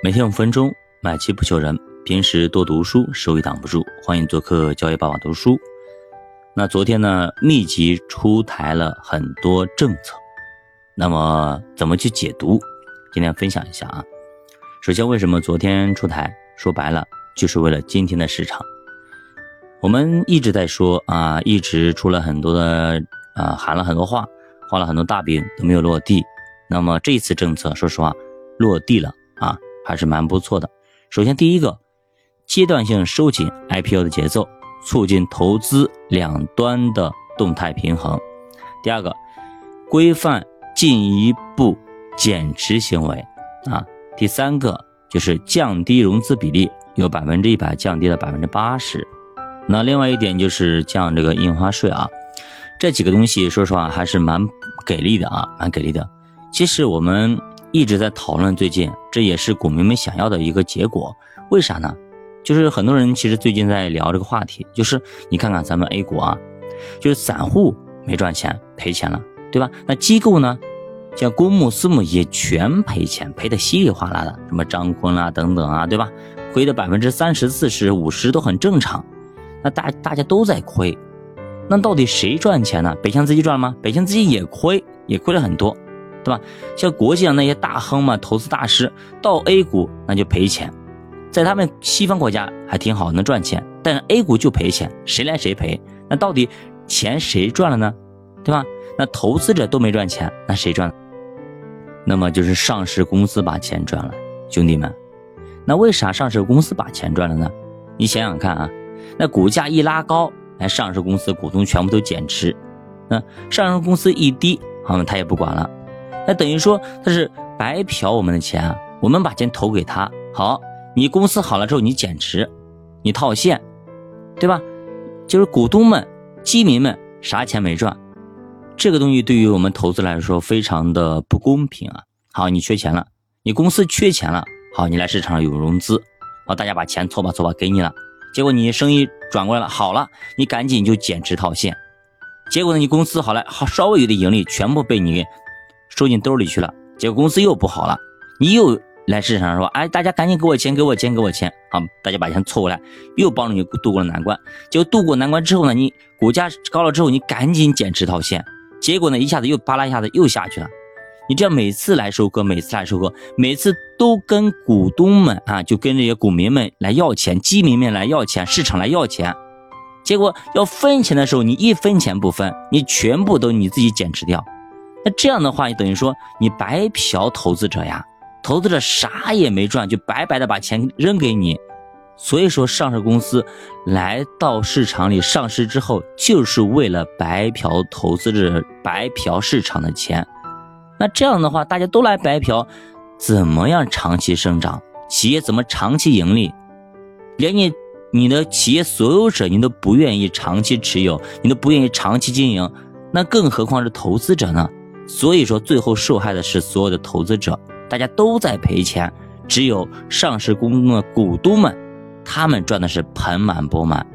每天五分钟，买气不求人。平时多读书，收益挡不住。欢迎做客交易爸爸读书。那昨天呢，密集出台了很多政策，那么怎么去解读？今天分享一下啊。首先，为什么昨天出台？说白了，就是为了今天的市场。我们一直在说啊，一直出了很多的啊，喊了很多话，画了很多大饼都没有落地。那么这次政策，说实话，落地了。还是蛮不错的。首先，第一个，阶段性收紧 IPO 的节奏，促进投资两端的动态平衡。第二个，规范进一步减持行为啊。第三个就是降低融资比例，由百分之一百降低了百分之八十。那另外一点就是降这个印花税啊。这几个东西，说实话还是蛮给力的啊，蛮给力的。其实我们。一直在讨论，最近这也是股民们想要的一个结果。为啥呢？就是很多人其实最近在聊这个话题，就是你看看咱们 A 股啊，就是散户没赚钱，赔钱了，对吧？那机构呢，像公募、私募也全赔钱，赔的稀里哗啦的，什么张坤啊等等啊，对吧？亏的百分之三十四十、五十都很正常。那大大家都在亏，那到底谁赚钱呢？北向资金赚了吗？北向资金也亏，也亏了很多。对吧？像国际上那些大亨嘛，投资大师到 A 股那就赔钱，在他们西方国家还挺好，能赚钱，但是 A 股就赔钱，谁来谁赔？那到底钱谁赚了呢？对吧？那投资者都没赚钱，那谁赚？那么就是上市公司把钱赚了，兄弟们，那为啥上市公司把钱赚了呢？你想想看啊，那股价一拉高，那上市公司股东全部都减持，那上市公司一低，好他也不管了。那等于说他是白嫖我们的钱，我们把钱投给他，好，你公司好了之后你减持，你套现，对吧？就是股东们、基民们啥钱没赚，这个东西对于我们投资来说非常的不公平啊！好，你缺钱了，你公司缺钱了，好，你来市场上有融资，好，大家把钱凑吧凑吧给你了，结果你生意转过来了，好了，你赶紧就减持套现，结果呢，你公司好了，好稍微有点盈利，全部被你。收进兜里去了，结果公司又不好了，你又来市场上说，哎，大家赶紧给我钱，给我钱，给我钱，好，大家把钱凑过来，又帮助你度过了难关。结果度过难关之后呢，你股价高了之后，你赶紧减持套现，结果呢，一下子又扒拉一下子又下去了。你这样每次来收割，每次来收割，每次都跟股东们啊，就跟这些股民们来要钱，基民们来要钱，市场来要钱，结果要分钱的时候，你一分钱不分，你全部都你自己减持掉。那这样的话，就等于说你白嫖投资者呀，投资者啥也没赚，就白白的把钱扔给你。所以说，上市公司来到市场里上市之后，就是为了白嫖投资者、白嫖市场的钱。那这样的话，大家都来白嫖，怎么样长期生长？企业怎么长期盈利？连你你的企业所有者，你都不愿意长期持有，你都不愿意长期经营，那更何况是投资者呢？所以说，最后受害的是所有的投资者，大家都在赔钱，只有上市公司的股东们，他们赚的是盆满钵满。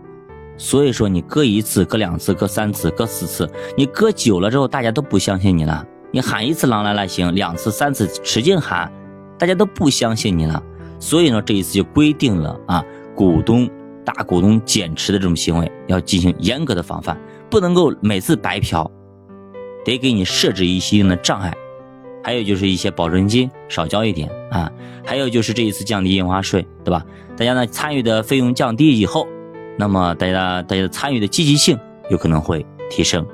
所以说，你割一次、割两次、割三次、割四次，你割久了之后，大家都不相信你了。你喊一次“狼来了”行，两次、三次使劲喊，大家都不相信你了。所以呢，这一次就规定了啊，股东、大股东减持的这种行为要进行严格的防范，不能够每次白嫖。得给你设置一些的障碍，还有就是一些保证金少交一点啊，还有就是这一次降低印花税，对吧？大家呢参与的费用降低以后，那么大家大家参与的积极性有可能会提升。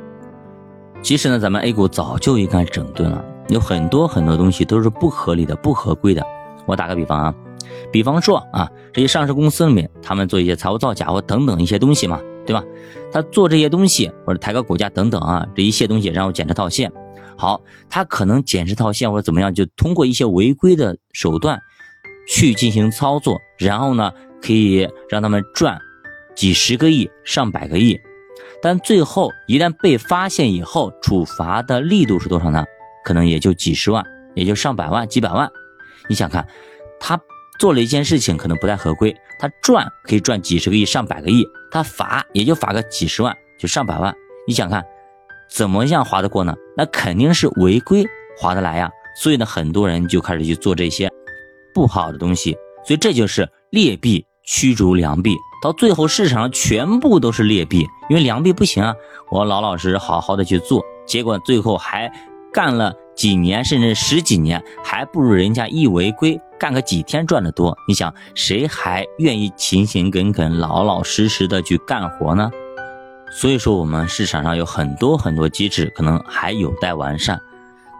其实呢，咱们 A 股早就应该整顿了，有很多很多东西都是不合理的、不合规的。我打个比方啊，比方说啊，这些上市公司里面，他们做一些财务造假或等等一些东西嘛。对吧？他做这些东西，或者抬高股价等等啊，这一些东西，然后减持套现。好，他可能减持套现或者怎么样，就通过一些违规的手段去进行操作，然后呢，可以让他们赚几十个亿、上百个亿。但最后一旦被发现以后，处罚的力度是多少呢？可能也就几十万，也就上百万、几百万。你想看，他。做了一件事情，可能不太合规，他赚可以赚几十个亿、上百个亿，他罚也就罚个几十万，就上百万。你想看，怎么样划得过呢？那肯定是违规划得来呀。所以呢，很多人就开始去做这些，不好的东西，所以这就是劣币驱逐良币，到最后市场上全部都是劣币，因为良币不行啊，我老老实实好好的去做，结果最后还干了几年甚至十几年，还不如人家一违规干个几天赚的多。你想谁还愿意勤勤恳恳、老老实实的去干活呢？所以说，我们市场上有很多很多机制，可能还有待完善。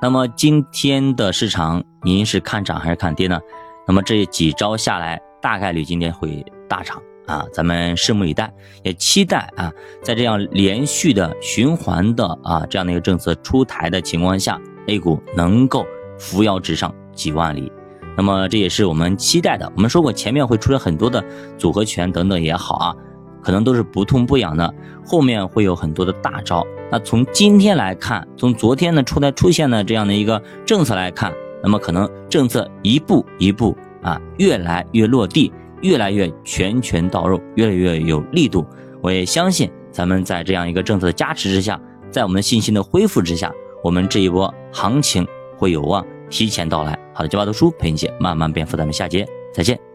那么今天的市场，您是看涨还是看跌呢？那么这几招下来，大概率今天会大涨啊！咱们拭目以待，也期待啊，在这样连续的循环的啊这样的一个政策出台的情况下，A 股能够扶摇直上几万里。那么这也是我们期待的。我们说过，前面会出现很多的组合拳等等也好啊。可能都是不痛不痒的，后面会有很多的大招。那从今天来看，从昨天呢出来出现的这样的一个政策来看，那么可能政策一步一步啊，越来越落地，越来越拳拳到肉，越来越有力度。我也相信，咱们在这样一个政策的加持之下，在我们信心的恢复之下，我们这一波行情会有望提前到来。好的，九八读书陪你一起慢慢变富，咱们下节再见。